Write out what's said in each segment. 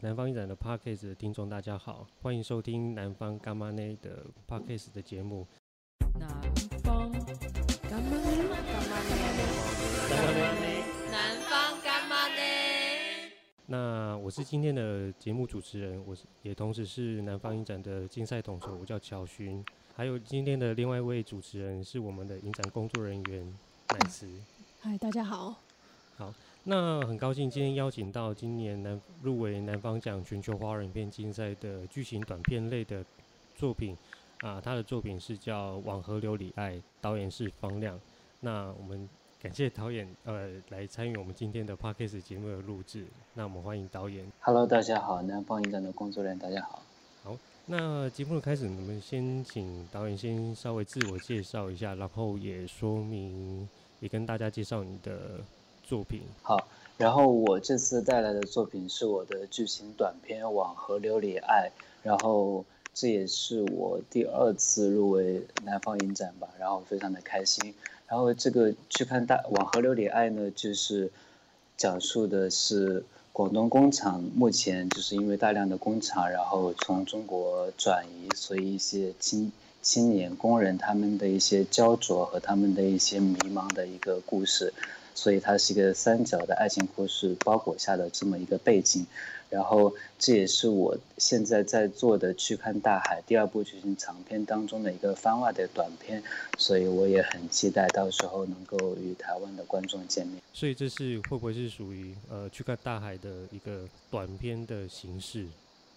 南方影展的 Podcast 的听众大家好，欢迎收听南方干妈内的 Podcast 的节目。南方干妈内，南方干妈内。那我是今天的节目主持人，我是也同时是南方影展的竞赛统筹，我叫乔勋。还有今天的另外一位主持人是我们的影展工作人员乃慈。嗨，大家好。好。那很高兴今天邀请到今年南入围南方奖全球华人影片竞赛的剧情短片类的作品啊，他的作品是叫《往河流里爱》，导演是方亮。那我们感谢导演呃来参与我们今天的 Podcast 节目的录制。那我们欢迎导演。Hello，大家好，南方影展的工作人员大家好。好，那节目的开始，我们先请导演先稍微自我介绍一下，然后也说明也跟大家介绍你的。作品好，然后我这次带来的作品是我的剧情短片《往河流里爱》，然后这也是我第二次入围南方影展吧，然后非常的开心。然后这个去看大《往河流里爱》呢，就是讲述的是广东工厂目前就是因为大量的工厂，然后从中国转移，所以一些青青年工人他们的一些焦灼和他们的一些迷茫的一个故事。所以它是一个三角的爱情故事包裹下的这么一个背景，然后这也是我现在在做的《去看大海》第二部剧情长片当中的一个番外的短片，所以我也很期待到时候能够与台湾的观众见面。所以这是会不会是属于呃《去看大海》的一个短片的形式？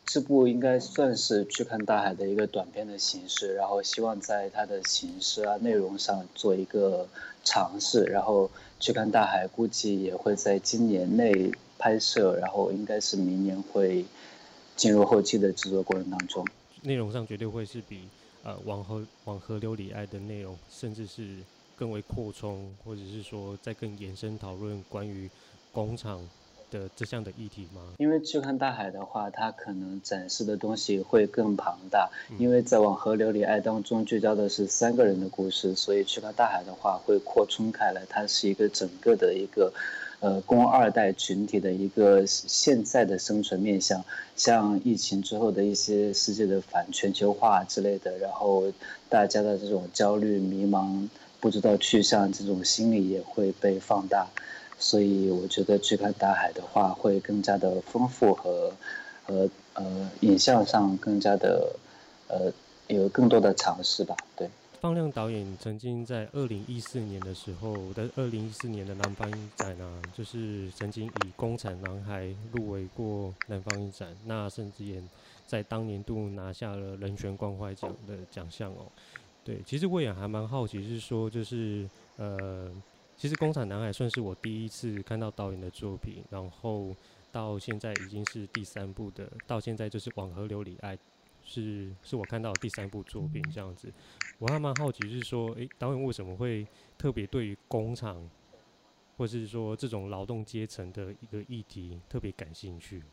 这部应该算是去看大海的一个短片的形式，然后希望在它的形式啊、内容上做一个尝试，然后去看大海估计也会在今年内拍摄，然后应该是明年会进入后期的制作过程当中。内容上绝对会是比呃往河往河流里爱的内容，甚至是更为扩充，或者是说再更延伸讨论关于工厂。的这项的议题吗？因为去看大海的话，它可能展示的东西会更庞大。因为在往河流里爱当中聚焦的是三个人的故事，所以去看大海的话会扩充开来。它是一个整个的一个，呃，工二代群体的一个现在的生存面向，像疫情之后的一些世界的反全球化之类的，然后大家的这种焦虑、迷茫、不知道去向这种心理也会被放大。所以我觉得去看大海的话，会更加的丰富和和呃影像上更加的呃有更多的尝试吧。对，方亮导演曾经在二零一四年的时候的二零一四年的南方影展啊，就是曾经以《工厂男孩》入围过南方影展，那甚至也在当年度拿下了人权关怀奖的奖项哦。对，其实我也还蛮好奇，是说就是呃。其实《工厂男孩》算是我第一次看到导演的作品，然后到现在已经是第三部的，到现在就是《往河流里爱》，是是我看到的第三部作品这样子。我还蛮好奇，是说，诶，导演为什么会特别对于工厂，或是说这种劳动阶层的一个议题特别感兴趣？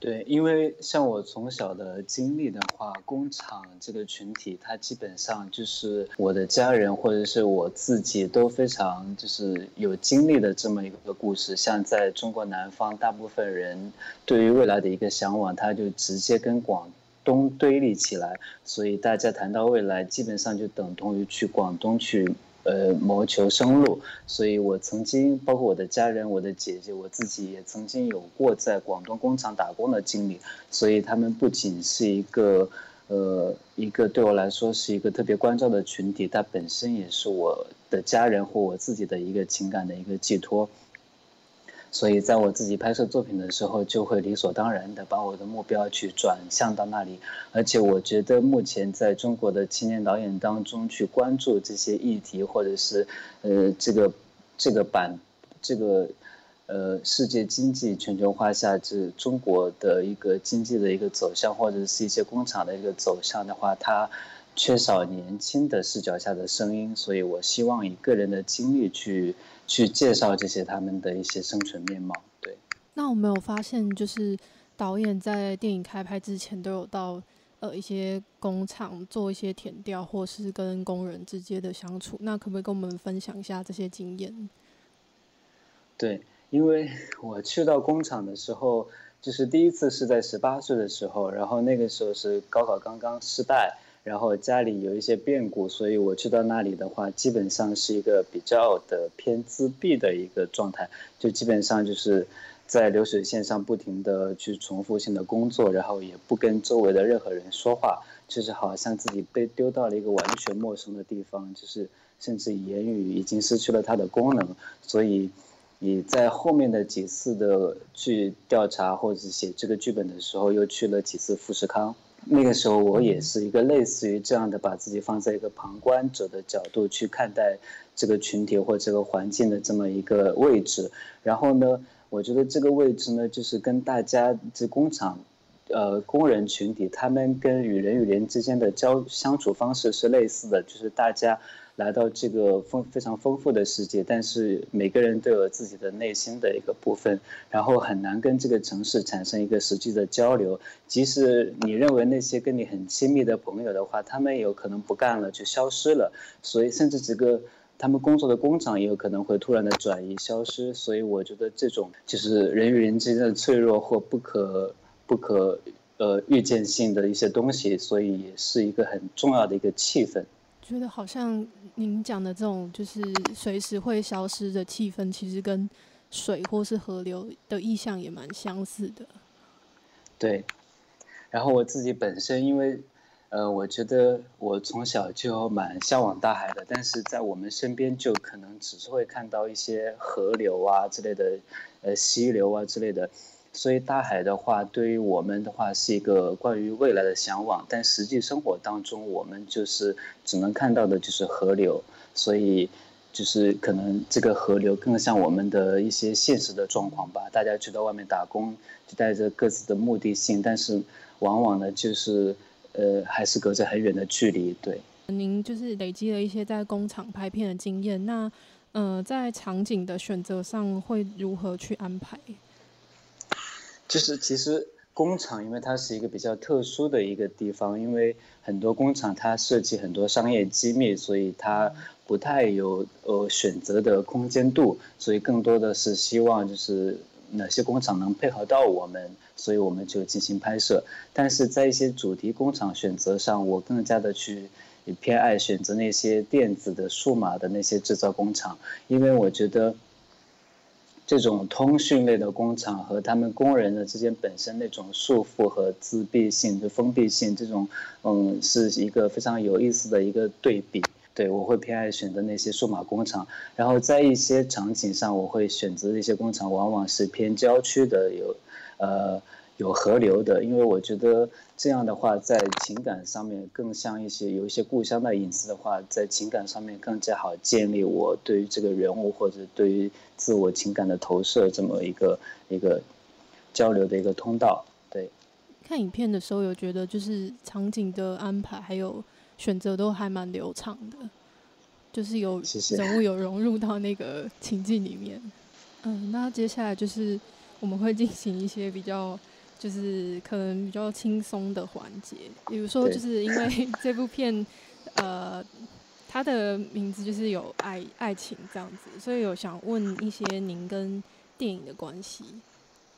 对，因为像我从小的经历的话，工厂这个群体，它基本上就是我的家人或者是我自己都非常就是有经历的这么一个故事。像在中国南方，大部分人对于未来的一个向往，他就直接跟广东对立起来，所以大家谈到未来，基本上就等同于去广东去。呃，谋求生路，所以我曾经，包括我的家人、我的姐姐，我自己也曾经有过在广东工厂打工的经历，所以他们不仅是一个，呃，一个对我来说是一个特别关照的群体，它本身也是我的家人或我自己的一个情感的一个寄托。所以，在我自己拍摄作品的时候，就会理所当然的把我的目标去转向到那里。而且，我觉得目前在中国的青年导演当中，去关注这些议题，或者是呃，这个这个版这个呃，世界经济全球化下，这中国的一个经济的一个走向，或者是一些工厂的一个走向的话，它缺少年轻的视角下的声音。所以我希望以个人的经历去。去介绍这些他们的一些生存面貌。对，那我们有发现，就是导演在电影开拍之前都有到呃一些工厂做一些填调，或是跟工人直接的相处。那可不可以跟我们分享一下这些经验？对，因为 我去到工厂的时候，就是第一次是在十八岁的时候，然后那个时候是高考刚刚失败，然后家里有一些变故，所以我去到那里的话，基本上是一个比较的偏自闭的一个状态，就基本上就是在流水线上不停的去重复性的工作，然后也不跟周围的任何人说话，就是好像自己被丢到了一个完全陌生的地方，就是甚至言语已经失去了它的功能，所以。你在后面的几次的去调查或者写这个剧本的时候，又去了几次富士康。那个时候我也是一个类似于这样的，把自己放在一个旁观者的角度去看待这个群体或这个环境的这么一个位置。然后呢，我觉得这个位置呢，就是跟大家这工厂，呃，工人群体他们跟与人与人之间的交相处方式是类似的，就是大家。来到这个丰非常丰富的世界，但是每个人都有自己的内心的一个部分，然后很难跟这个城市产生一个实际的交流。即使你认为那些跟你很亲密的朋友的话，他们有可能不干了，就消失了。所以，甚至这个他们工作的工厂也有可能会突然的转移消失。所以，我觉得这种就是人与人之间的脆弱或不可不可呃预见性的一些东西，所以也是一个很重要的一个气氛。觉得好像您讲的这种就是随时会消失的气氛，其实跟水或是河流的意象也蛮相似的。对，然后我自己本身，因为呃，我觉得我从小就蛮向往大海的，但是在我们身边就可能只是会看到一些河流啊之类的，呃，溪流啊之类的。所以大海的话，对于我们的话是一个关于未来的向往，但实际生活当中，我们就是只能看到的就是河流，所以就是可能这个河流更像我们的一些现实的状况吧。大家去到外面打工，就带着各自的目的性，但是往往呢，就是呃，还是隔着很远的距离。对，您就是累积了一些在工厂拍片的经验，那呃，在场景的选择上会如何去安排？就是其实工厂，因为它是一个比较特殊的一个地方，因为很多工厂它涉及很多商业机密，所以它不太有呃选择的空间度，所以更多的是希望就是哪些工厂能配合到我们，所以我们就进行拍摄。但是在一些主题工厂选择上，我更加的去偏爱选择那些电子的、数码的那些制造工厂，因为我觉得。这种通讯类的工厂和他们工人的之间本身那种束缚和自闭性就封闭性，这种嗯是一个非常有意思的一个对比。对，我会偏爱选择那些数码工厂，然后在一些场景上，我会选择一些工厂往往是偏郊区的，有呃。有河流的，因为我觉得这样的话，在情感上面更像一些有一些故乡的影子的话，在情感上面更加好建立我对于这个人物或者对于自我情感的投射这么一个一个交流的一个通道。对，看影片的时候有觉得就是场景的安排还有选择都还蛮流畅的，就是有人物有融入到那个情境里面。谢谢。嗯，那接下来就是我们会进行一些比较。就是可能比较轻松的环节，比如说，就是因为 这部片，呃，它的名字就是有爱爱情这样子，所以有想问一些您跟电影的关系。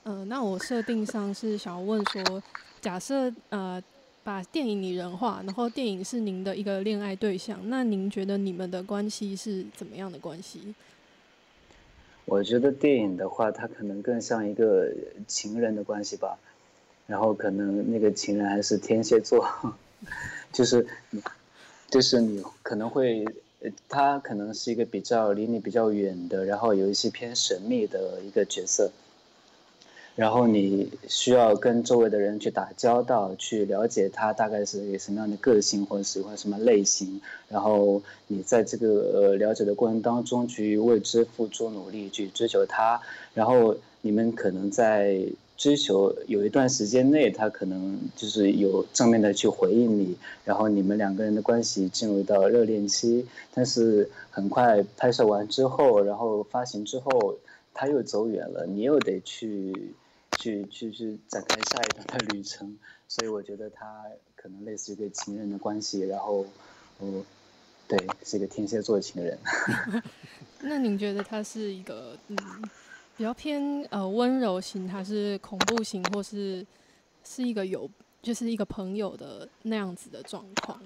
嗯、呃，那我设定上是想要问说，假设呃把电影拟人化，然后电影是您的一个恋爱对象，那您觉得你们的关系是怎么样的关系？我觉得电影的话，它可能更像一个情人的关系吧。然后可能那个情人还是天蝎座，就是，就是你可能会，他可能是一个比较离你比较远的，然后有一些偏神秘的一个角色。然后你需要跟周围的人去打交道，去了解他大概是什么样的个性或者喜欢什么类型。然后你在这个呃了解的过程当中去为之付出努力，去追求他。然后你们可能在。追求有一段时间内，他可能就是有正面的去回应你，然后你们两个人的关系进入到热恋期。但是很快拍摄完之后，然后发行之后，他又走远了，你又得去去去去展开下一段的旅程。所以我觉得他可能类似于一个情人的关系。然后，嗯，对，是一个天蝎座情人。那您觉得他是一个嗯？比较偏呃温柔型，还是恐怖型，或是是一个有就是一个朋友的那样子的状况？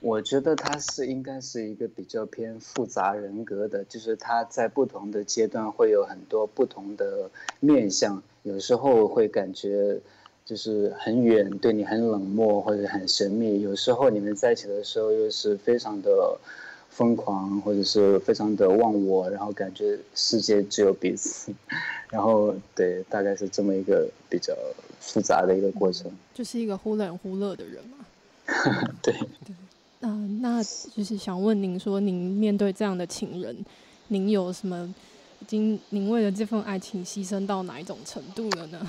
我觉得他是应该是一个比较偏复杂人格的，就是他在不同的阶段会有很多不同的面相，有时候会感觉就是很远，对你很冷漠或者很神秘；有时候你们在一起的时候又是非常的疯狂，或者是非常的忘我，然后感觉世界只有彼此。然后对，大概是这么一个比较复杂的一个过程。就是一个忽冷忽热的人嘛。对。对嗯、呃，那就是想问您说，您面对这样的情人，您有什么已经您为了这份爱情牺牲到哪一种程度了呢？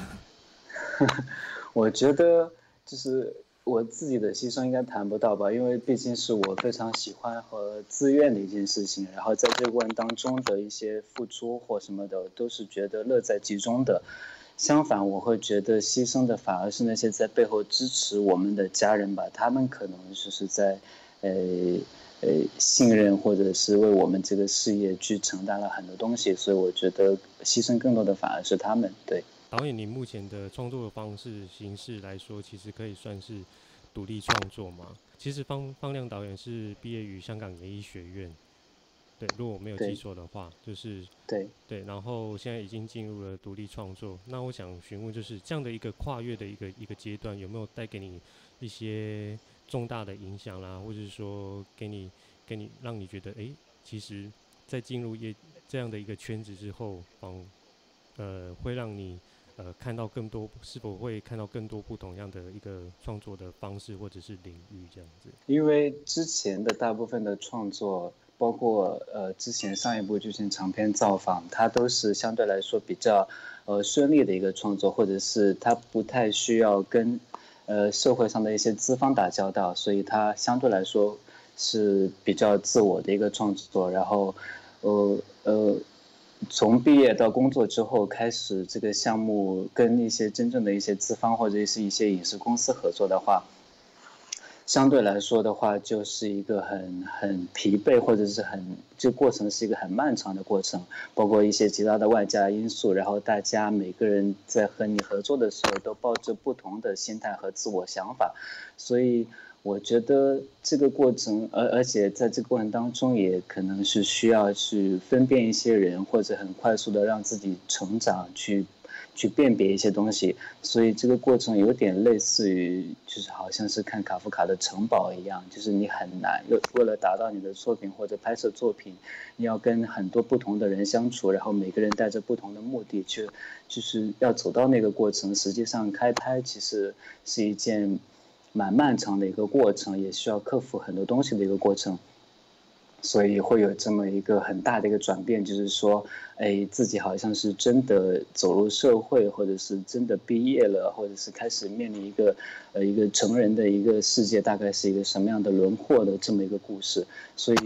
我觉得就是我自己的牺牲应该谈不到吧，因为毕竟是我非常喜欢和自愿的一件事情，然后在这个过程当中的一些付出或什么的，都是觉得乐在其中的。相反，我会觉得牺牲的反而是那些在背后支持我们的家人吧，他们可能就是在。呃呃，信任或者是为我们这个事业去承担了很多东西，所以我觉得牺牲更多的反而是他们。对，导演，你目前的创作的方式形式来说，其实可以算是独立创作吗？其实方方亮导演是毕业于香港演艺学院，对，如果我没有记错的话，就是对对，然后现在已经进入了独立创作。那我想询问，就是这样的一个跨越的一个一个阶段，有没有带给你一些？重大的影响啦，或者是说给你给你让你觉得，哎、欸，其实，在进入业这样的一个圈子之后，嗯，呃，会让你呃看到更多，是否会看到更多不同样的一个创作的方式或者是领域这样子？因为之前的大部分的创作，包括呃之前上一部剧情长篇造访，它都是相对来说比较呃顺利的一个创作，或者是它不太需要跟。呃，社会上的一些资方打交道，所以它相对来说是比较自我的一个创作。然后，呃呃，从毕业到工作之后，开始这个项目跟一些真正的一些资方或者是一些影视公司合作的话。相对来说的话，就是一个很很疲惫，或者是很这过程是一个很漫长的过程，包括一些其他的外加因素，然后大家每个人在和你合作的时候都抱着不同的心态和自我想法，所以我觉得这个过程，而而且在这个过程当中，也可能是需要去分辨一些人，或者很快速的让自己成长去。去辨别一些东西，所以这个过程有点类似于，就是好像是看卡夫卡的城堡一样，就是你很难，为为了达到你的作品或者拍摄作品，你要跟很多不同的人相处，然后每个人带着不同的目的去，就是要走到那个过程。实际上开拍其实是一件蛮漫长的一个过程，也需要克服很多东西的一个过程。所以会有这么一个很大的一个转变，就是说，哎，自己好像是真的走入社会，或者是真的毕业了，或者是开始面临一个，呃，一个成人的一个世界，大概是一个什么样的轮廓的这么一个故事。所以，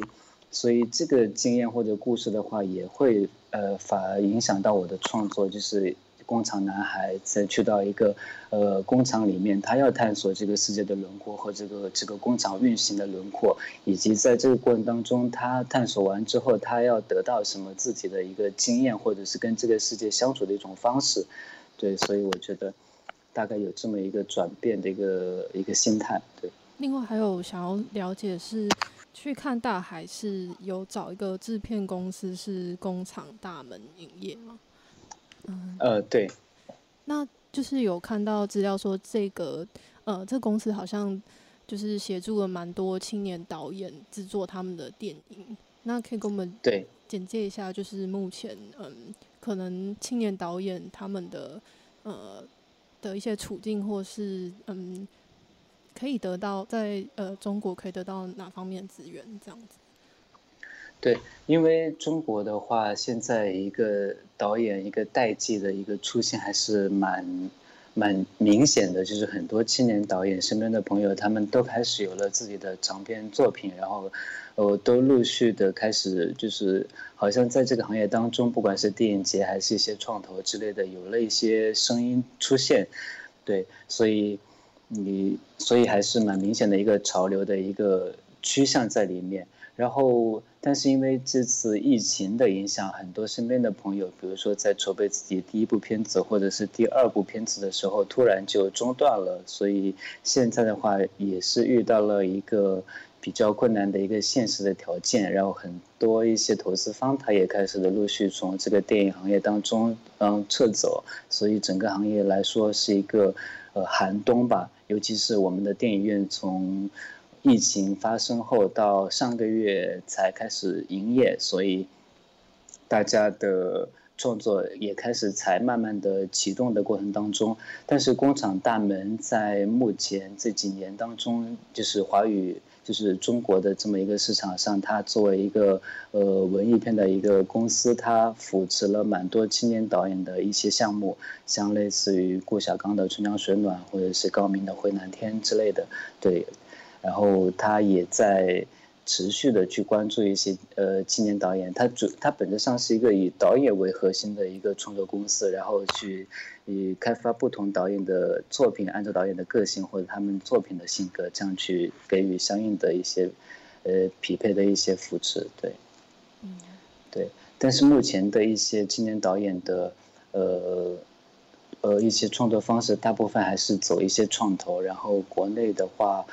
所以这个经验或者故事的话，也会呃，反而影响到我的创作，就是。工厂男孩在去到一个呃工厂里面，他要探索这个世界的轮廓和这个这个工厂运行的轮廓，以及在这个过程当中，他探索完之后，他要得到什么自己的一个经验，或者是跟这个世界相处的一种方式。对，所以我觉得大概有这么一个转变的一个一个心态。对。另外还有想要了解是去看大海是有找一个制片公司是工厂大门影业吗？嗯，呃，对，那就是有看到资料说，这个呃，这个公司好像就是协助了蛮多青年导演制作他们的电影。那可以给我们对简介一下，就是目前嗯，可能青年导演他们的呃的一些处境，或是嗯，可以得到在呃中国可以得到哪方面资源这样子。对，因为中国的话，现在一个导演一个代际的一个出现还是蛮蛮明显的，就是很多青年导演身边的朋友，他们都开始有了自己的长篇作品，然后，呃，都陆续的开始，就是好像在这个行业当中，不管是电影节还是一些创投之类的，有了一些声音出现，对，所以你所以还是蛮明显的一个潮流的一个趋向在里面。然后，但是因为这次疫情的影响，很多身边的朋友，比如说在筹备自己第一部片子或者是第二部片子的时候，突然就中断了。所以现在的话，也是遇到了一个比较困难的一个现实的条件。然后很多一些投资方，他也开始的陆续从这个电影行业当中嗯撤走。所以整个行业来说是一个呃寒冬吧，尤其是我们的电影院从。疫情发生后，到上个月才开始营业，所以大家的创作也开始才慢慢的启动的过程当中。但是工厂大门在目前这几年当中，就是华语，就是中国的这么一个市场上，它作为一个呃文艺片的一个公司，它扶持了蛮多青年导演的一些项目，像类似于顾晓刚的《春江水暖》，或者是高明的《回南天》之类的，对。然后他也在持续的去关注一些呃青年导演，他主他本质上是一个以导演为核心的一个创作公司，然后去以开发不同导演的作品，按照导演的个性或者他们作品的性格，这样去给予相应的一些呃匹配的一些扶持，对，嗯，对。但是目前的一些青年导演的呃呃一些创作方式，大部分还是走一些创投，然后国内的话。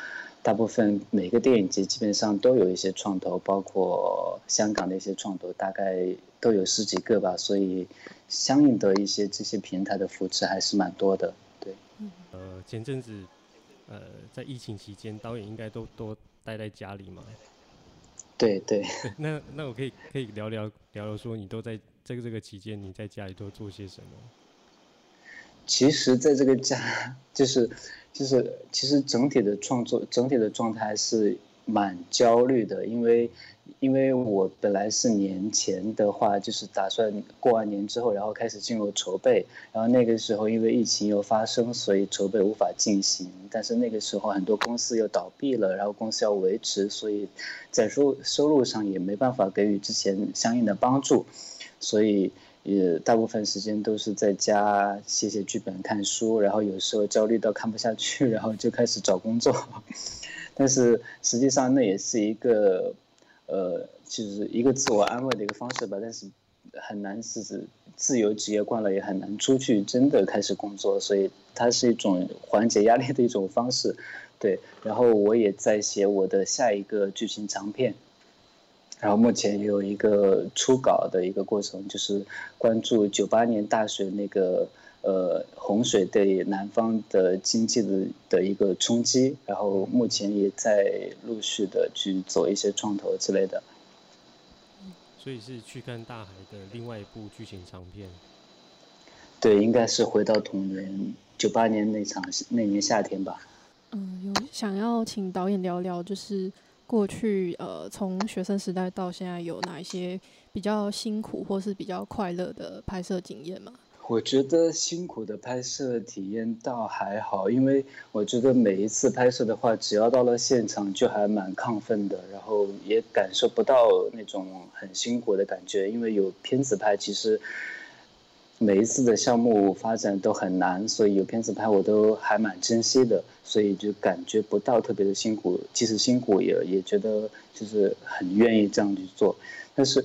大部分每个电影节基本上都有一些创投，包括香港的一些创投，大概都有十几个吧，所以相应的一些这些平台的扶持还是蛮多的。对，呃，前阵子，呃，在疫情期间，导演应该都都待在家里嘛？对对。那那我可以可以聊聊聊聊说，你都在这个这个期间，你在家里都做些什么？其实，在这个家就是。就是其实整体的创作，整体的状态是蛮焦虑的，因为因为我本来是年前的话，就是打算过完年之后，然后开始进入筹备，然后那个时候因为疫情又发生，所以筹备无法进行。但是那个时候很多公司又倒闭了，然后公司要维持，所以在收收入上也没办法给予之前相应的帮助，所以。也大部分时间都是在家写写剧本、看书，然后有时候焦虑到看不下去，然后就开始找工作。但是实际上那也是一个，呃，就是一个自我安慰的一个方式吧。但是很难是指自由职业惯了，也很难出去真的开始工作，所以它是一种缓解压力的一种方式。对，然后我也在写我的下一个剧情长片。然后目前有一个初稿的一个过程，就是关注九八年大水那个呃洪水对南方的经济的的一个冲击，然后目前也在陆续的去走一些创投之类的。所以是去看大海的另外一部剧情长片。对，应该是回到童年九八年那场那年夏天吧。嗯，有想要请导演聊聊，就是。过去呃，从学生时代到现在，有哪一些比较辛苦或是比较快乐的拍摄经验吗？我觉得辛苦的拍摄体验倒还好，因为我觉得每一次拍摄的话，只要到了现场就还蛮亢奋的，然后也感受不到那种很辛苦的感觉，因为有片子拍，其实。每一次的项目发展都很难，所以有片子拍我都还蛮珍惜的，所以就感觉不到特别的辛苦。即使辛苦也也觉得就是很愿意这样去做。但是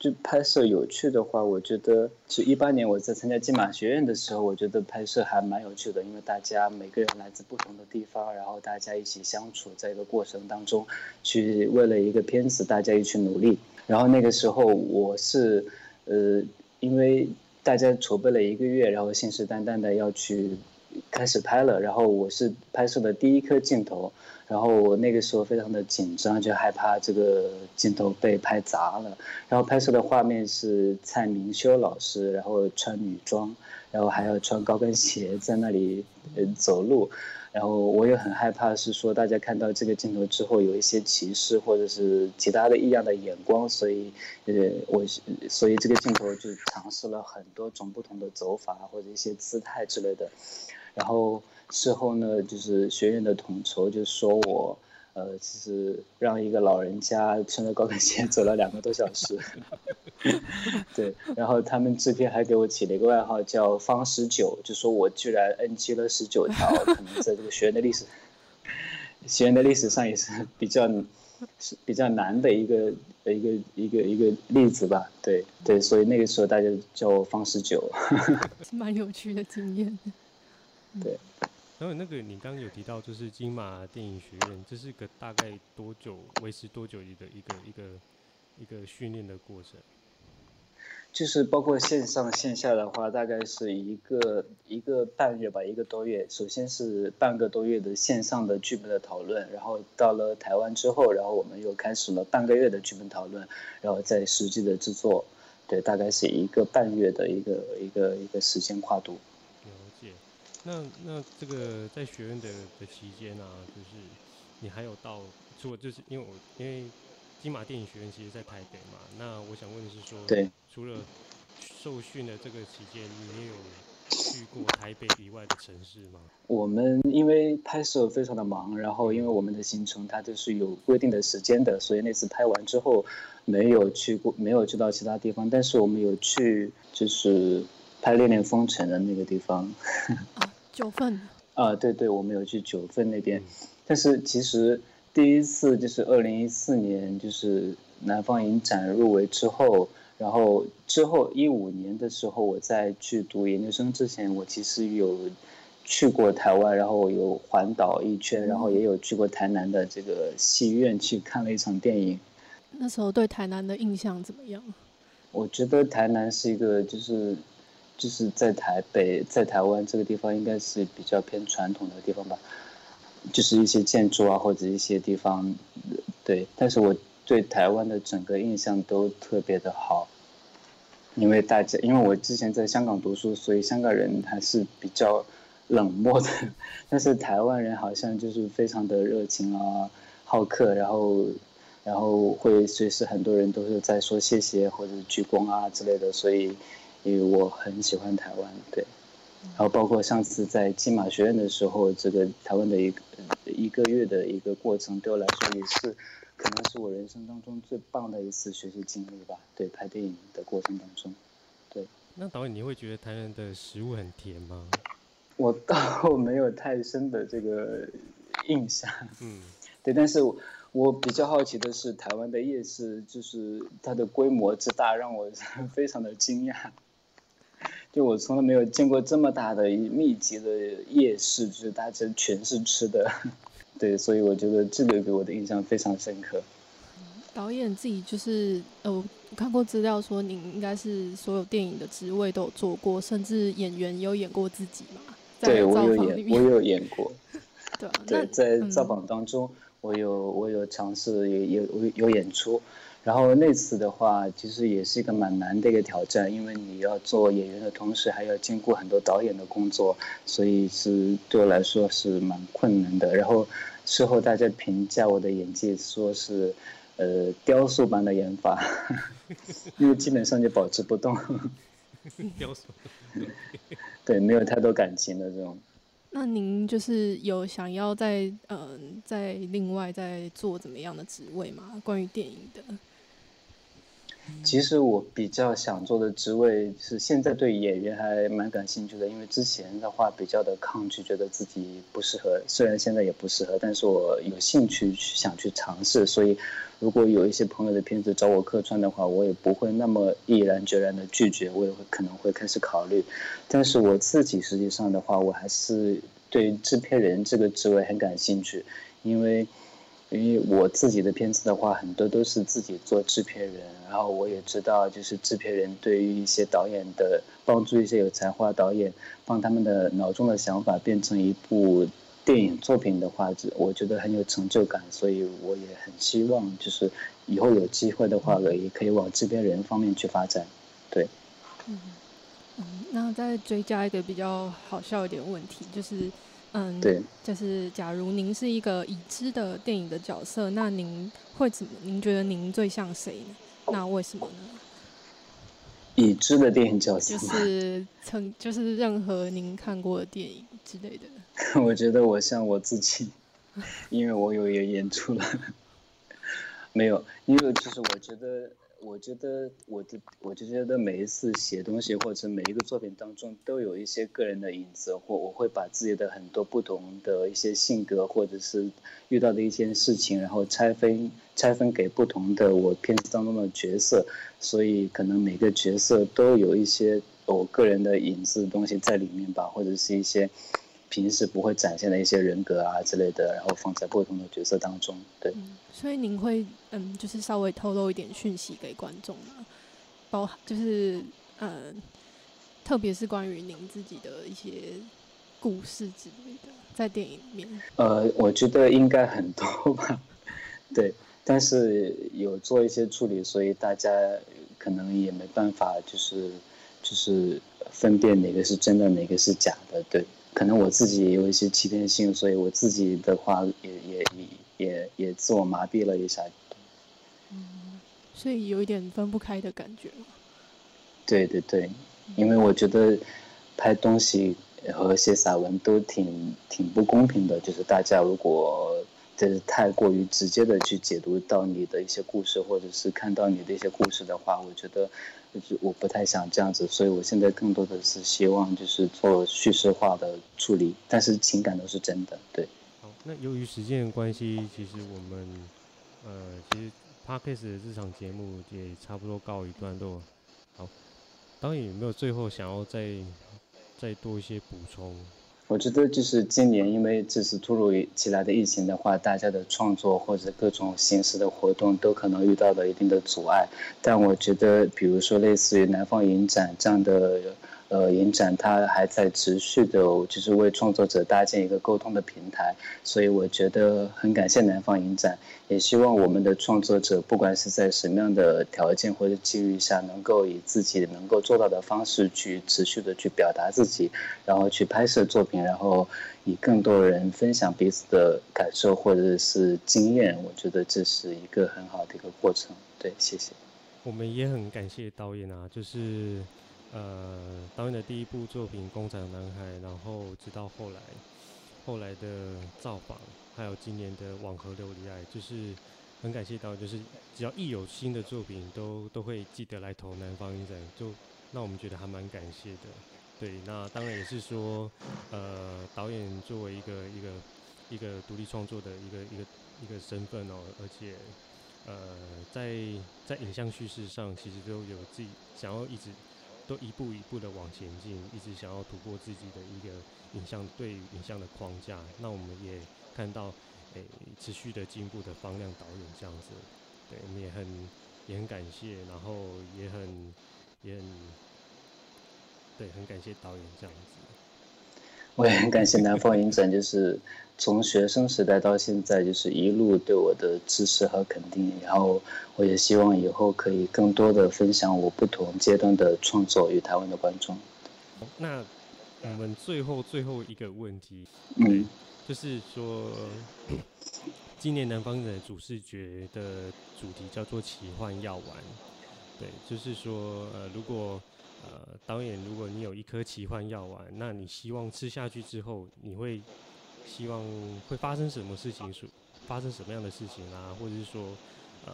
就拍摄有趣的话，我觉得就一八年我在参加金马学院的时候，我觉得拍摄还蛮有趣的，因为大家每个人来自不同的地方，然后大家一起相处，在一个过程当中去为了一个片子大家一起努力。然后那个时候我是呃因为。大家筹备了一个月，然后信誓旦旦的要去开始拍了。然后我是拍摄的第一颗镜头，然后我那个时候非常的紧张，就害怕这个镜头被拍砸了。然后拍摄的画面是蔡明修老师，然后穿女装，然后还要穿高跟鞋在那里呃走路。然后我也很害怕，是说大家看到这个镜头之后有一些歧视或者是其他的异样的眼光，所以，呃，我所以这个镜头就尝试了很多种不同的走法或者一些姿态之类的。然后事后呢，就是学院的统筹就说我。呃，其实让一个老人家穿着高跟鞋走了两个多小时，对，然后他们制片还给我起了一个外号叫“方十九”，就说我居然 NG 了十九条，可能在这个学院的历史，学院的历史上也是比较是比较难的一个一个一个一个例子吧。对对，所以那个时候大家叫我方十九，蛮有趣的经验。对。然后那个你刚刚有提到，就是金马电影学院，这是个大概多久维持多久的一个一个一个训练的过程？就是包括线上线下的话，大概是一个一个半月吧，一个多月。首先是半个多月的线上的剧本的讨论，然后到了台湾之后，然后我们又开始了半个月的剧本讨论，然后再实际的制作。对，大概是一个半月的一个一个一个时间跨度。那那这个在学院的的期间啊，就是你还有到，除了就是因为我因为金马电影学院其实在台北嘛，那我想问的是说，对，除了受训的这个期间，你也有去过台北以外的城市吗？我们因为拍摄非常的忙，然后因为我们的行程它就是有规定的时间的，所以那次拍完之后没有去过，没有去到其他地方，但是我们有去就是拍《恋恋风尘》的那个地方。九份啊，对对，我们有去九份那边，但是其实第一次就是二零一四年，就是南方影展入围之后，然后之后一五年的时候，我在去读研究生之前，我其实有去过台湾，然后有环岛一圈，然后也有去过台南的这个戏院去看了一场电影。那时候对台南的印象怎么样？我觉得台南是一个就是。就是在台北，在台湾这个地方应该是比较偏传统的地方吧，就是一些建筑啊或者一些地方，对。但是我对台湾的整个印象都特别的好，因为大家因为我之前在香港读书，所以香港人还是比较冷漠的，但是台湾人好像就是非常的热情啊、好客，然后然后会随时很多人都是在说谢谢或者鞠躬啊之类的，所以。因为我很喜欢台湾，对，然后包括上次在金马学院的时候，这个台湾的一个一个月的一个过程，对我来说也是，可能是我人生当中最棒的一次学习经历吧。对，拍电影的过程当中，对。那导演，你会觉得台湾的食物很甜吗？我倒 没有太深的这个印象，嗯，对，但是我。我比较好奇的是，台湾的夜市就是它的规模之大，让我非常的惊讶。就我从来没有见过这么大的密集的夜市，就是大家全是吃的。对，所以我觉得这个给我的印象非常深刻。导演自己就是呃，我看过资料说，您应该是所有电影的职位都有做过，甚至演员有演过自己嘛？对，我有演，我有演过。对，对，在造访当中。嗯我有我有尝试也有有有演出，然后那次的话，其实也是一个蛮难的一个挑战，因为你要做演员的同时，还要兼顾很多导演的工作，所以是对我来说是蛮困难的。然后事后大家评价我的演技，说是呃雕塑般的演法，因为基本上就保持不动。雕塑。对，没有太多感情的这种。那您就是有想要在嗯、呃，在另外在做怎么样的职位吗？关于电影的？其实我比较想做的职位是现在对演员还蛮感兴趣的，因为之前的话比较的抗拒，觉得自己不适合。虽然现在也不适合，但是我有兴趣去想去尝试，所以。如果有一些朋友的片子找我客串的话，我也不会那么毅然决然的拒绝，我也会可能会开始考虑。但是我自己实际上的话，我还是对制片人这个职位很感兴趣，因为因为我自己的片子的话，很多都是自己做制片人，然后我也知道，就是制片人对于一些导演的帮助，一些有才华导演，帮他们的脑中的想法变成一部。电影作品的话，我觉得很有成就感，所以我也很希望，就是以后有机会的话，也可以往制片人方面去发展。对。嗯嗯，那再追加一个比较好笑一点问题，就是，嗯，对，就是假如您是一个已知的电影的角色，那您会怎么？您觉得您最像谁呢？那为什么呢？已知的电影角色就是曾，就是任何您看过的电影之类的。我觉得我像我自己，因为我有也演出了，没有，因为就是我觉得我觉得我的我就觉得每一次写东西或者每一个作品当中都有一些个人的影子，或我会把自己的很多不同的一些性格或者是遇到的一件事情，然后拆分拆分给不同的我片子当中的角色，所以可能每个角色都有一些我个人的影子的东西在里面吧，或者是一些。平时不会展现的一些人格啊之类的，然后放在不同的角色当中，对。嗯、所以您会嗯，就是稍微透露一点讯息给观众吗？包含就是嗯，特别是关于您自己的一些故事之类的，在电影里面。呃，我觉得应该很多吧，对。但是有做一些处理，所以大家可能也没办法，就是就是分辨哪个是真的，哪个是假的，对。可能我自己也有一些欺骗性，所以我自己的话也也也也也自我麻痹了一下。嗯，所以有一点分不开的感觉。对对对，因为我觉得拍东西和写散文都挺挺不公平的，就是大家如果就是太过于直接的去解读到你的一些故事，或者是看到你的一些故事的话，我觉得。就是我不太想这样子，所以我现在更多的是希望就是做叙事化的处理，但是情感都是真的，对。好，那由于时间的关系，其实我们呃，其实 Parkes 的这场节目也差不多告一段落。好，导演有没有最后想要再再多一些补充？我觉得就是今年，因为这次突如其来的疫情的话，大家的创作或者各种形式的活动都可能遇到了一定的阻碍。但我觉得，比如说类似于南方影展这样的。呃，影展它还在持续的，就是为创作者搭建一个沟通的平台，所以我觉得很感谢南方影展，也希望我们的创作者，不管是在什么样的条件或者机遇下，能够以自己能够做到的方式去持续的去表达自己，然后去拍摄作品，然后以更多人分享彼此的感受或者是经验，我觉得这是一个很好的一个过程。对，谢谢。我们也很感谢导演啊，就是。呃，导演的第一部作品《工厂男孩》，然后直到后来，后来的造访，还有今年的《网河琉璃爱》，就是很感谢导演，就是只要一有新的作品，都都会记得来投南方影展，就让我们觉得还蛮感谢的。对，那当然也是说，呃，导演作为一个一个一个独立创作的一个一个一个身份哦，而且呃，在在影像叙事上，其实都有自己想要一直。都一步一步的往前进，一直想要突破自己的一个影像对影像的框架。那我们也看到，诶、持续的进步的方亮导演这样子，对，我们也很也很感谢，然后也很也很对，很感谢导演这样子。我也很感谢南方影展，就是从学生时代到现在，就是一路对我的支持和肯定。然后我也希望以后可以更多的分享我不同阶段的创作与台湾的观众。那我们最后最后一个问题，嗯，就是说，今年南方影展的主视觉的主题叫做奇幻药丸。对，就是说，呃，如果呃，导演，如果你有一颗奇幻药丸，那你希望吃下去之后，你会希望会发生什么事情？说发生什么样的事情啊？或者是说，呃，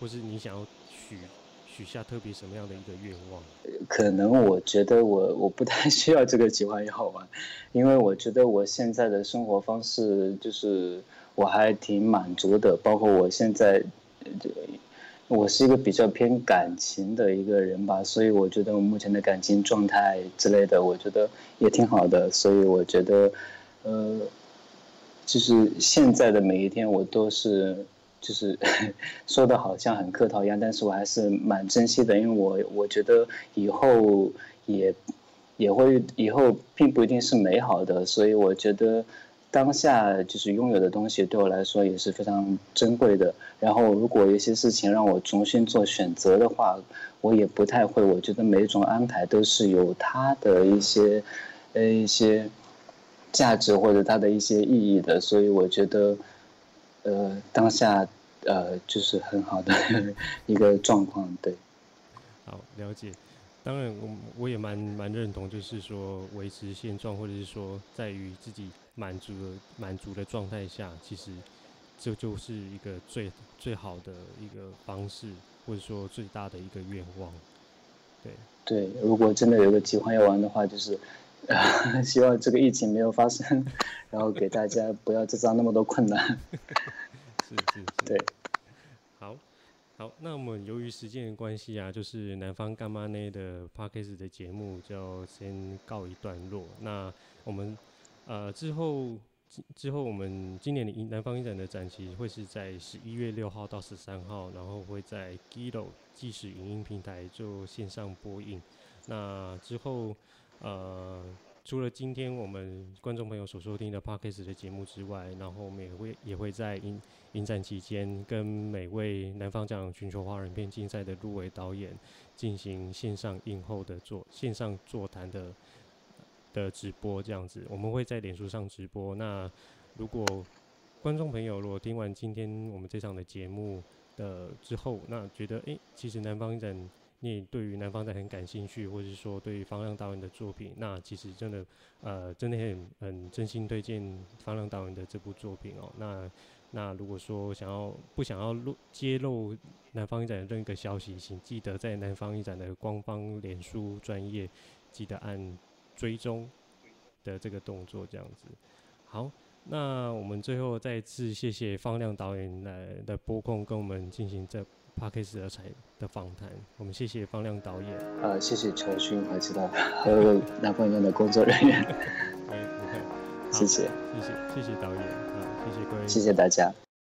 或是你想要许许下特别什么样的一个愿望？可能我觉得我我不太需要这个奇幻药丸，因为我觉得我现在的生活方式就是我还挺满足的，包括我现在这。我是一个比较偏感情的一个人吧，所以我觉得我目前的感情状态之类的，我觉得也挺好的。所以我觉得，呃，就是现在的每一天，我都是就是 说的好像很客套一样，但是我还是蛮珍惜的，因为我我觉得以后也也会以后并不一定是美好的，所以我觉得。当下就是拥有的东西对我来说也是非常珍贵的。然后，如果有些事情让我重新做选择的话，我也不太会。我觉得每一种安排都是有它的一些呃一些价值或者它的一些意义的。所以，我觉得呃当下呃就是很好的 一个状况。对，好，了解。当然，我我也蛮蛮认同，就是说维持现状，或者是说在于自己满足的满足的状态下，其实这就是一个最最好的一个方式。或者说最大的一个愿望。对对，如果真的有个计划要玩的话，就是，呃，希望这个疫情没有发生，然后给大家不要制造那么多困难。是是是。对。好，好，那我们由于时间的关系啊，就是南方干妈内的 Podcast 的节目就先告一段落。那我们呃之后。之之后，我们今年的影南方影展的展期会是在十一月六号到十三号，然后会在 Giro 即时影音平台做线上播映。那之后，呃，除了今天我们观众朋友所收听的 Podcast 的节目之外，然后我们也会也会在影影展期间跟每位南方奖全球华人片竞赛的入围导演进行线上映后的座线上座谈的。的直播这样子，我们会在脸书上直播。那如果观众朋友如果听完今天我们这场的节目的之后，那觉得诶、其实南方展你对于南方展很感兴趣，或者是说对于方亮导演的作品，那其实真的呃真的很很真心推荐方亮导演的这部作品哦。那那如果说想要不想要露揭露南方展的任何一个消息，请记得在南方展的官方脸书专业记得按。追踪的这个动作，这样子。好，那我们最后再次谢谢方亮导演来的拨控，跟我们进行这 Podcast 的采的访谈。我们谢谢方亮导演。呃，谢谢陈勋和其他还有南方院的工作人员。哎，不会。谢谢，谢谢，谢谢导演。好，谢谢各位，谢谢大家。